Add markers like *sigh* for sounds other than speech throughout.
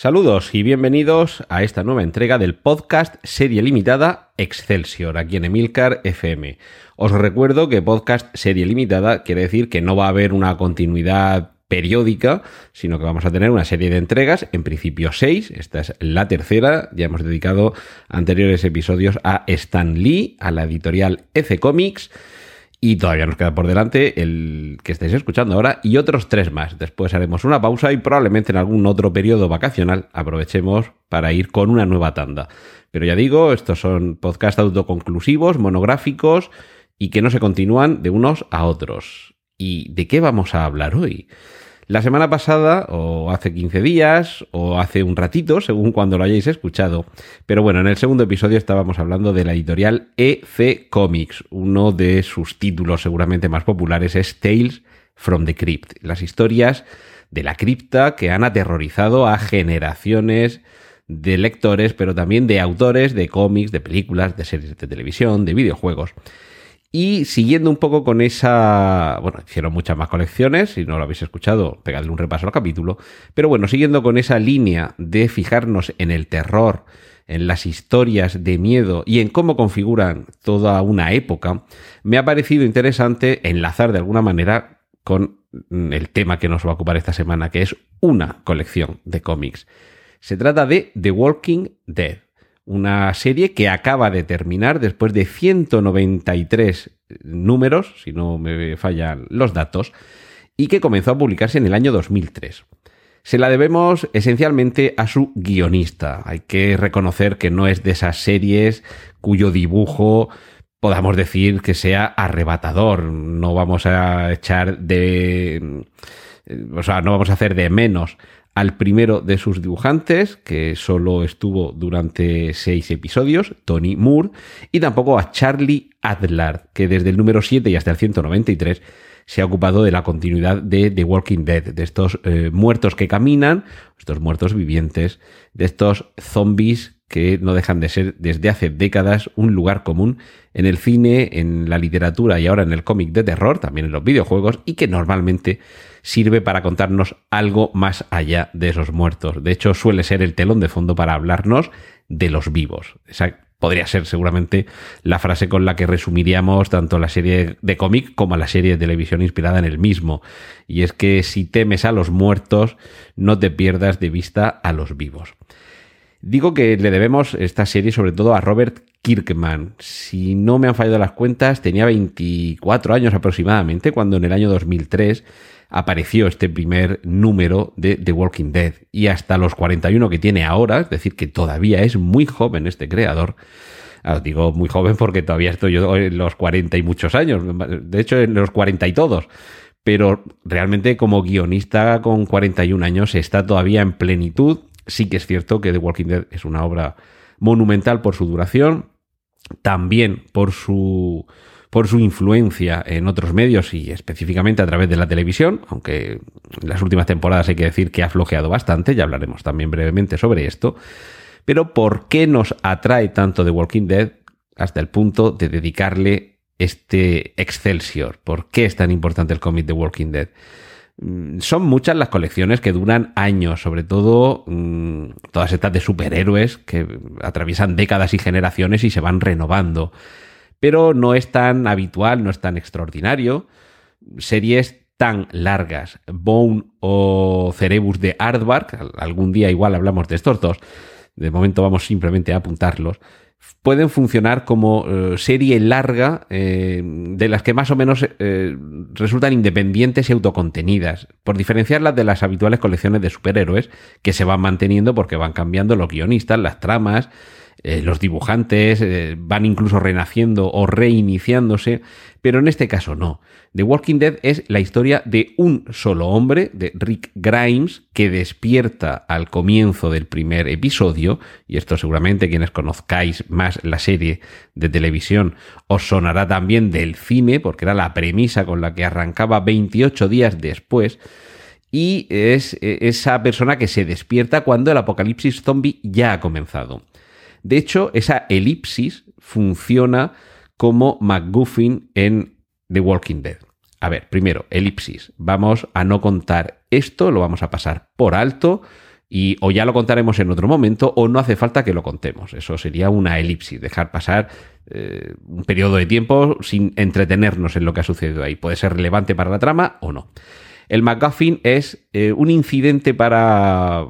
Saludos y bienvenidos a esta nueva entrega del podcast serie limitada Excelsior, aquí en Emilcar FM. Os recuerdo que podcast serie limitada quiere decir que no va a haber una continuidad periódica, sino que vamos a tener una serie de entregas, en principio seis, esta es la tercera, ya hemos dedicado anteriores episodios a Stan Lee, a la editorial F Comics, y todavía nos queda por delante el que estáis escuchando ahora y otros tres más. Después haremos una pausa y probablemente en algún otro periodo vacacional aprovechemos para ir con una nueva tanda. Pero ya digo, estos son podcasts autoconclusivos, monográficos y que no se continúan de unos a otros. ¿Y de qué vamos a hablar hoy? La semana pasada, o hace 15 días, o hace un ratito, según cuando lo hayáis escuchado. Pero bueno, en el segundo episodio estábamos hablando de la editorial EC Comics. Uno de sus títulos seguramente más populares es Tales from the Crypt. Las historias de la cripta que han aterrorizado a generaciones de lectores, pero también de autores de cómics, de películas, de series de televisión, de videojuegos. Y siguiendo un poco con esa, bueno, hicieron muchas más colecciones, si no lo habéis escuchado, pegadle un repaso al capítulo, pero bueno, siguiendo con esa línea de fijarnos en el terror, en las historias de miedo y en cómo configuran toda una época, me ha parecido interesante enlazar de alguna manera con el tema que nos va a ocupar esta semana, que es una colección de cómics. Se trata de The Walking Dead una serie que acaba de terminar después de 193 números, si no me fallan los datos, y que comenzó a publicarse en el año 2003. Se la debemos esencialmente a su guionista. Hay que reconocer que no es de esas series cuyo dibujo podamos decir que sea arrebatador. No vamos a echar de... O sea, no vamos a hacer de menos al primero de sus dibujantes, que solo estuvo durante seis episodios, Tony Moore, y tampoco a Charlie Adler, que desde el número 7 y hasta el 193 se ha ocupado de la continuidad de The Walking Dead, de estos eh, muertos que caminan, estos muertos vivientes, de estos zombies que no dejan de ser desde hace décadas un lugar común en el cine, en la literatura y ahora en el cómic de terror, también en los videojuegos, y que normalmente sirve para contarnos algo más allá de esos muertos. De hecho, suele ser el telón de fondo para hablarnos de los vivos. Esa podría ser seguramente la frase con la que resumiríamos tanto la serie de cómic como la serie de televisión inspirada en el mismo. Y es que si temes a los muertos, no te pierdas de vista a los vivos. Digo que le debemos esta serie sobre todo a Robert Kirkman. Si no me han fallado las cuentas, tenía 24 años aproximadamente cuando en el año 2003 apareció este primer número de The Walking Dead. Y hasta los 41 que tiene ahora, es decir, que todavía es muy joven este creador. Ah, os digo muy joven porque todavía estoy yo en los 40 y muchos años. De hecho, en los 40 y todos pero realmente como guionista con 41 años está todavía en plenitud Sí que es cierto que The Walking Dead es una obra monumental por su duración, también por su por su influencia en otros medios y específicamente a través de la televisión, aunque en las últimas temporadas hay que decir que ha flojeado bastante, ya hablaremos también brevemente sobre esto. Pero ¿por qué nos atrae tanto The Walking Dead hasta el punto de dedicarle este Excelsior? ¿Por qué es tan importante el cómic The Walking Dead? Mm, son muchas las colecciones que duran años, sobre todo mm, todas estas de superhéroes que atraviesan décadas y generaciones y se van renovando. Pero no es tan habitual, no es tan extraordinario. Series tan largas, Bone o Cerebus de Aardvark, algún día igual hablamos de estos dos, de momento vamos simplemente a apuntarlos, pueden funcionar como eh, serie larga eh, de las que más o menos eh, resultan independientes y autocontenidas, por diferenciarlas de las habituales colecciones de superhéroes que se van manteniendo porque van cambiando los guionistas, las tramas, eh, los dibujantes eh, van incluso renaciendo o reiniciándose, pero en este caso no. The Walking Dead es la historia de un solo hombre, de Rick Grimes, que despierta al comienzo del primer episodio, y esto seguramente quienes conozcáis más la serie de televisión os sonará también del cine, porque era la premisa con la que arrancaba 28 días después, y es eh, esa persona que se despierta cuando el apocalipsis zombie ya ha comenzado. De hecho, esa elipsis funciona como McGuffin en The Walking Dead. A ver, primero, elipsis. Vamos a no contar esto, lo vamos a pasar por alto y o ya lo contaremos en otro momento o no hace falta que lo contemos. Eso sería una elipsis, dejar pasar eh, un periodo de tiempo sin entretenernos en lo que ha sucedido ahí. Puede ser relevante para la trama o no. El MacGuffin es eh, un incidente para,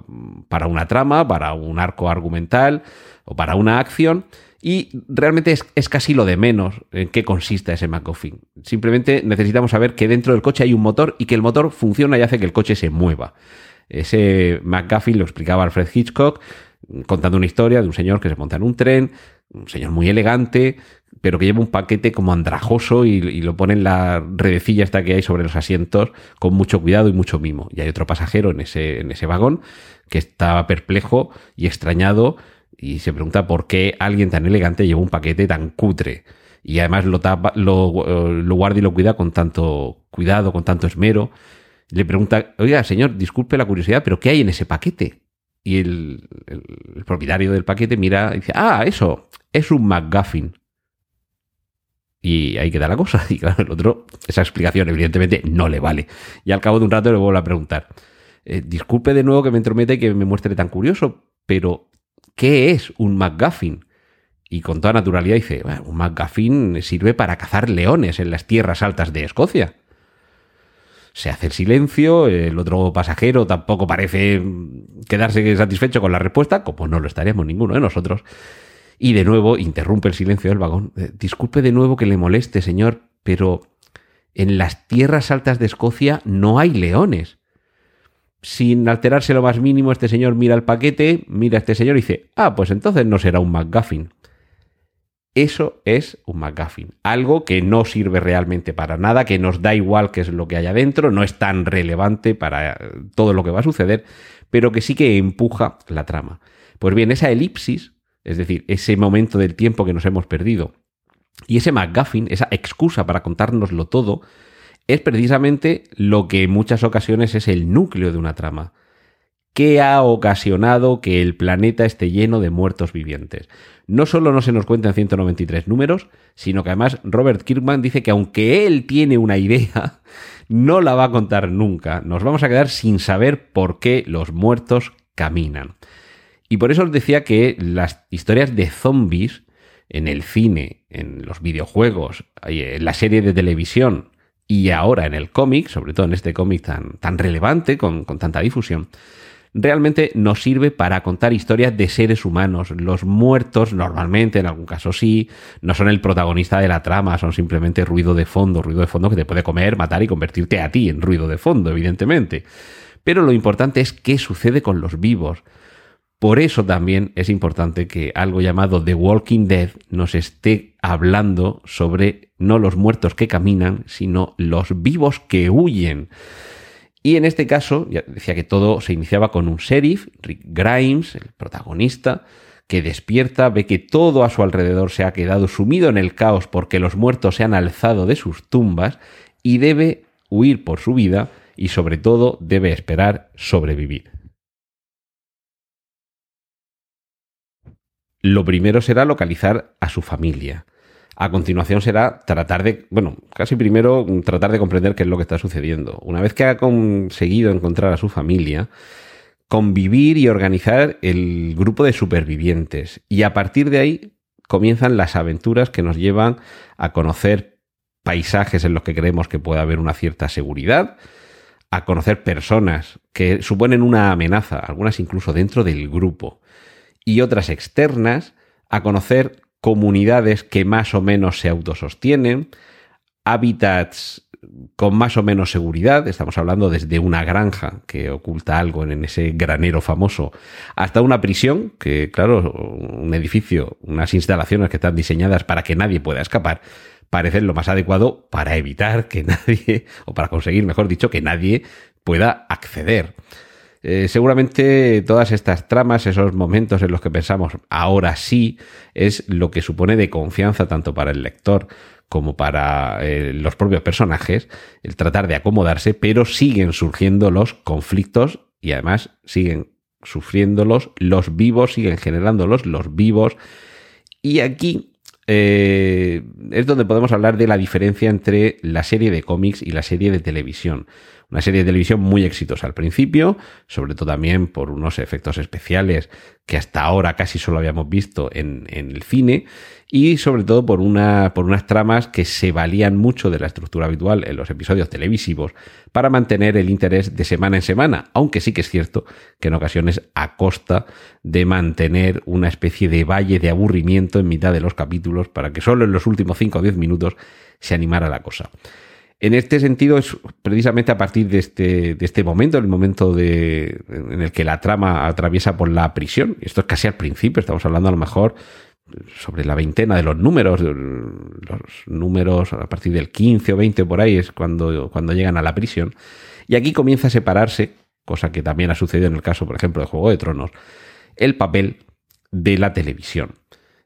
para una trama, para un arco argumental o para una acción y realmente es, casi lo de menos en qué consiste ese MacGuffin. Simplemente necesitamos saber que dentro del coche hay un motor y que el motor funciona y hace que el coche se mueva. Ese MacGuffin lo explicaba Alfred Hitchcock contando una historia de un señor que se monta en un tren, un señor muy elegante, pero que lleva un paquete como andrajoso y, lo pone en la redecilla esta que hay sobre los asientos con mucho cuidado y mucho mimo. Y hay otro pasajero en ese, en ese vagón que está perplejo y extrañado y se pregunta por qué alguien tan elegante lleva un paquete tan cutre. Y además eh, lo guarda y lo cuida con tanto cuidado, con tanto esmero. Le pregunta, oiga, señor, disculpe la curiosidad, pero ¿qué hay en ese paquete? Y el, el, propietario del paquete mira y dice, ah, eso, es un McGuffin. Y ahí queda la cosa. *laughs* Y claro, el otro, esa explicación evidentemente no le vale. Y al cabo de un rato le vuelvo a preguntar, eh, disculpe de nuevo que me entrometa y que me muestre tan curioso, pero ¿qué es un McGuffin? Y con toda naturalidad dice, un McGuffin sirve para cazar leones en las tierras altas de Escocia. Se hace el silencio, el otro pasajero tampoco parece quedarse satisfecho con la respuesta, como no lo estaríamos ninguno de nosotros. Y de nuevo interrumpe el silencio del vagón. Eh, disculpe de nuevo que le moleste, señor, pero en las tierras altas de Escocia no hay leones sin alterarse lo más mínimo, este señor mira el paquete, mira a este señor y dice, ah, pues entonces no será un McGuffin. Eso es un McGuffin. Algo que no sirve realmente para nada, que nos da igual qué es lo que hay adentro, no es tan relevante para todo lo que va a suceder, pero que sí que empuja la trama. Pues bien, esa elipsis, es decir, ese momento del tiempo que nos hemos perdido, y ese McGuffin, esa excusa para contárnoslo todo, es precisamente lo que en muchas ocasiones es el núcleo de una trama. ¿Qué ha ocasionado que el planeta esté lleno de muertos vivientes? No solo no se nos cuentan 193 números, sino que además Robert Kirkman dice que aunque él tiene una idea, *laughs* no la va a contar nunca. Nos vamos a quedar sin saber por qué los muertos caminan. Y por eso os decía que las historias de zombies en el cine, en los videojuegos, en la serie de televisión, y ahora en el cómic, sobre todo en este cómic tan, tan relevante, con, con tanta difusión, realmente nos sirve para contar historias de seres humanos. Los muertos, normalmente, en algún caso sí, no son el protagonista de la trama, son simplemente ruido de fondo, ruido de fondo que te puede comer, matar y convertirte a ti en ruido de fondo, evidentemente. Pero lo importante es qué sucede con los vivos. Por eso también es importante que algo llamado The Walking Dead nos esté hablando sobre no los muertos que caminan, sino los vivos que huyen. Y en este caso, ya decía que todo se iniciaba con un sheriff, Rick Grimes, el protagonista, que despierta, ve que todo a su alrededor se ha quedado sumido en el caos porque los muertos se han alzado de sus tumbas y debe huir por su vida y sobre todo debe esperar sobrevivir. Lo primero será localizar a su familia. A continuación será tratar de, bueno, casi primero tratar de comprender qué es lo que está sucediendo. Una vez que ha conseguido encontrar a su familia, convivir y organizar el grupo de supervivientes. Y a partir de ahí comienzan las aventuras que nos llevan a conocer paisajes en los que creemos que puede haber una cierta seguridad, a conocer personas que suponen una amenaza, algunas incluso dentro del grupo y otras externas, a conocer comunidades que más o menos se autosostienen, hábitats con más o menos seguridad, estamos hablando desde una granja que oculta algo en ese granero famoso, hasta una prisión, que claro, un edificio, unas instalaciones que están diseñadas para que nadie pueda escapar, parecen lo más adecuado para evitar que *laughs* nadie, o para conseguir, mejor dicho, que nadie pueda acceder. Eh, seguramente todas estas tramas, esos momentos en los que pensamos ahora sí, es lo que supone de confianza tanto para el lector como para eh, los propios personajes, el tratar de acomodarse, pero siguen surgiendo los conflictos y además siguen sufriéndolos los vivos, siguen generándolos los vivos. Y aquí eh, es donde podemos hablar de la diferencia entre la serie de cómics y la serie de televisión. Una serie de televisión muy exitosa al principio, sobre todo también por unos efectos especiales que hasta ahora casi solo habíamos visto en, el cine, y sobre todo por, una, por unas tramas que se valían mucho de la estructura habitual en los episodios televisivos para mantener el interés de semana en semana, aunque sí que es cierto que en ocasiones a costa de mantener una especie de valle de aburrimiento en mitad de los capítulos para que solo en los últimos 5 o 10 minutos se animara la cosa. En este sentido, es precisamente a partir de este, de este momento, el momento de, en el que la trama atraviesa por la prisión, esto es casi al principio, estamos hablando a lo mejor sobre la veintena de los números, los números a partir del 15 o 20 por ahí es cuando, cuando llegan a la prisión, y aquí comienza a separarse, cosa que también ha sucedido en el caso, por ejemplo, de Juego de Tronos, el papel de la televisión.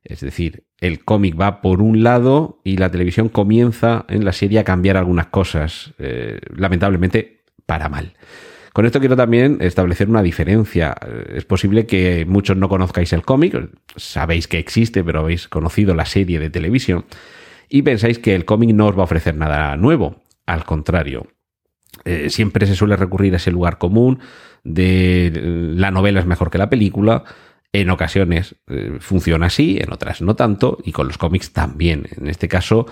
Es decir, el cómic va por un lado y la televisión comienza en la serie a cambiar algunas cosas, eh, lamentablemente para mal. Con esto quiero también establecer una diferencia. Eh, es posible que muchos no conozcáis el cómic, sabéis que existe, pero habéis conocido la serie de televisión y pensáis que el cómic no os va a ofrecer nada nuevo. Al contrario, eh, siempre se suele recurrir a ese lugar común de la novela es mejor que la película en ocasiones eh, funciona así, en otras no tanto, y con los cómics también. En este caso,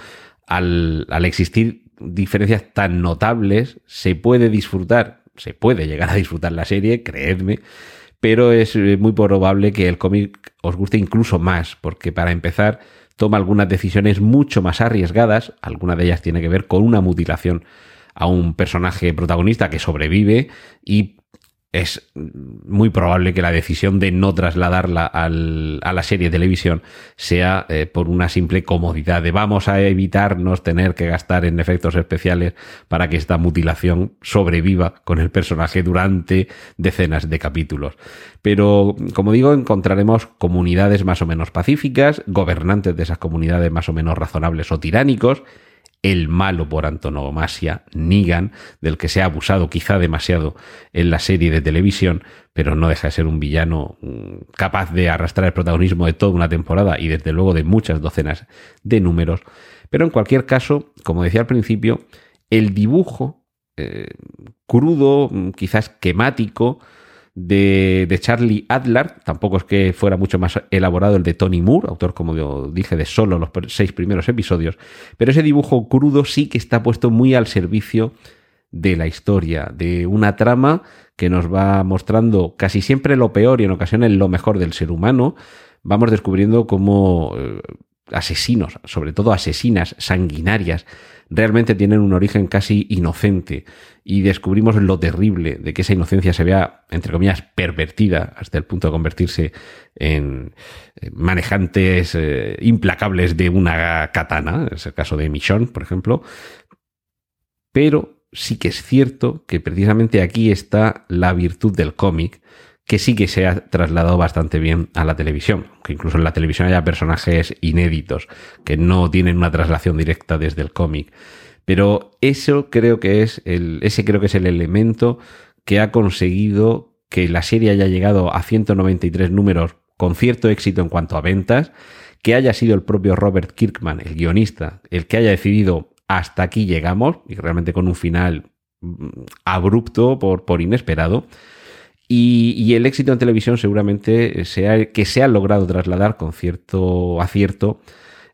al, existir diferencias tan notables, se puede disfrutar, se puede llegar a disfrutar la serie, creedme, pero es eh, muy probable que el cómic os guste incluso más, porque para empezar toma algunas decisiones mucho más arriesgadas, alguna de ellas tiene que ver con una mutilación a un personaje protagonista que sobrevive y es muy probable que la decisión de no trasladarla a la serie de televisión sea eh, por una simple comodidad de vamos a evitarnos tener que gastar en efectos especiales para que esta mutilación sobreviva con el personaje durante decenas de capítulos. Pero, como digo, encontraremos comunidades más o menos pacíficas, gobernantes de esas comunidades más o menos razonables o tiránicos, el malo por antonomasia, Negan, del que se ha abusado quizá demasiado en la serie de televisión, pero no deja de ser un villano mm, capaz de arrastrar el protagonismo de toda una temporada y desde luego de muchas docenas de números. Pero en cualquier caso, como decía al principio, el dibujo eh, crudo, mm, quizás quemático, de, Charlie Adler, tampoco es que fuera mucho más elaborado el de Tony Moore, autor, como dije, de solo los seis primeros episodios, pero ese dibujo crudo sí que está puesto muy al servicio de la historia, de una trama que nos va mostrando casi siempre lo peor y en ocasiones lo mejor del ser humano, vamos descubriendo cómo eh, asesinos, sobre todo asesinas sanguinarias, realmente tienen un origen casi inocente y descubrimos lo terrible de que esa inocencia se vea, entre comillas, pervertida hasta el punto de convertirse en eh, manejantes eh, implacables de una katana, es el caso de Michonne, por ejemplo. Pero sí que es cierto que precisamente aquí está la virtud del cómic, que sí que se ha trasladado bastante bien a la televisión, que incluso en la televisión haya personajes inéditos, que no tienen una traslación directa desde el cómic. Pero eso creo que es el, ese creo que es el elemento que ha conseguido que la serie haya llegado a 193 números con cierto éxito en cuanto a ventas, que haya sido el propio Robert Kirkman, el guionista, el que haya decidido hasta aquí llegamos, y realmente con un final mm, abrupto por, por inesperado, y, el éxito en televisión seguramente sea que se ha logrado trasladar con cierto acierto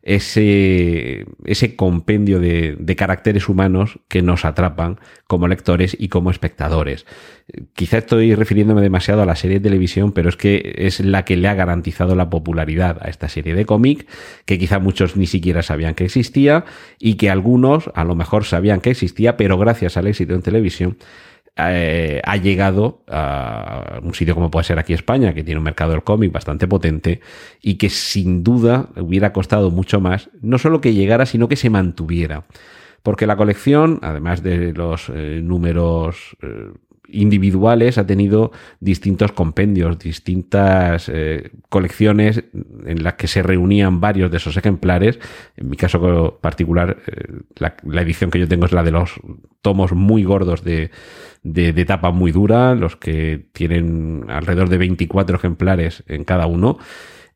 ese, ese compendio de, de, caracteres humanos que nos atrapan como lectores y como espectadores. Quizá estoy refiriéndome demasiado a la serie de televisión, pero es que es la que le ha garantizado la popularidad a esta serie de cómic, que quizá muchos ni siquiera sabían que existía y que algunos a lo mejor sabían que existía, pero gracias al éxito en televisión eh, ha llegado a un sitio como puede ser aquí España, que tiene un mercado del cómic bastante potente y que sin duda hubiera costado mucho más, no solo que llegara, sino que se mantuviera. Porque la colección, además de los eh, números eh, individuales ha tenido distintos compendios, distintas eh, colecciones en las que se reunían varios de esos ejemplares. En mi caso particular, eh, la, edición que yo tengo es la de los tomos muy gordos de, de, tapa muy dura, los que tienen alrededor de 24 ejemplares en cada uno.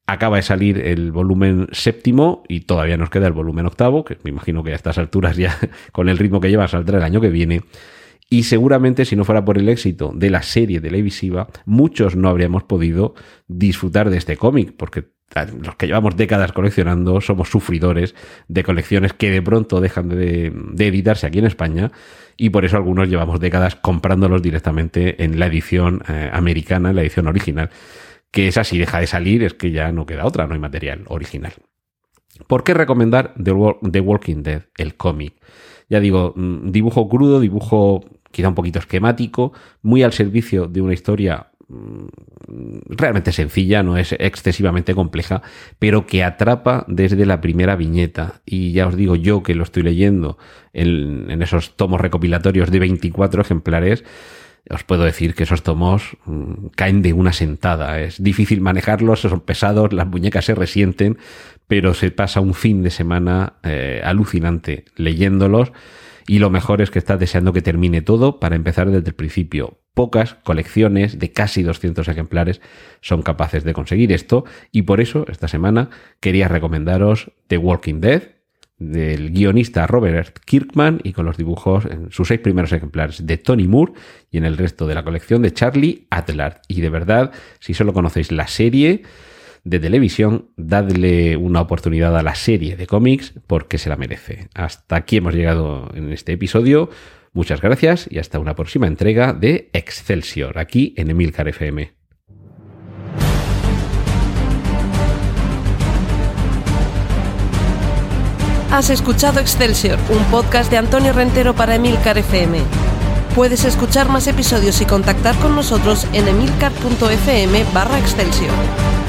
Acaba de salir el volumen séptimo y todavía nos queda el volumen octavo, que me imagino que a estas alturas ya *laughs* con el ritmo que lleva saldrá el año que viene. Y seguramente si no fuera por el éxito de la serie televisiva, muchos no habríamos podido disfrutar de este cómic, porque los que llevamos décadas coleccionando somos sufridores de colecciones que de pronto dejan de, editarse aquí en España y por eso algunos llevamos décadas comprándolos directamente en la edición eh, americana, en la edición original, que esa si deja de salir es que ya no queda otra, no hay material original. ¿Por qué recomendar The Walking Dead, el cómic? Ya digo, mm, dibujo crudo, dibujo quizá un poquito esquemático, muy al servicio de una historia mm, realmente sencilla, no es excesivamente compleja, pero que atrapa desde la primera viñeta. Y ya os digo yo que lo estoy leyendo en, esos tomos recopilatorios de 24 ejemplares, os puedo decir que esos tomos mm, caen de una sentada. Es difícil manejarlos, son pesados, las muñecas se resienten, pero se pasa un fin de semana eh, alucinante leyéndolos y lo mejor es que estás deseando que termine todo para empezar desde el principio. Pocas colecciones de casi 200 ejemplares son capaces de conseguir esto y por eso esta semana quería recomendaros The Walking Dead del guionista Robert Kirkman y con los dibujos en sus seis primeros ejemplares de Tony Moore y en el resto de la colección de Charlie Adlard. Y de verdad, si solo conocéis la serie, de televisión, dadle una oportunidad a la serie de cómics porque se la merece. Hasta aquí hemos llegado en este episodio. Muchas gracias y hasta una próxima entrega de Excelsior, aquí en Emilcar FM. Has escuchado Excelsior, un podcast de Antonio Rentero para Emilcar FM. Puedes escuchar más episodios y contactar con nosotros en emilcar.fm barra Excelsior.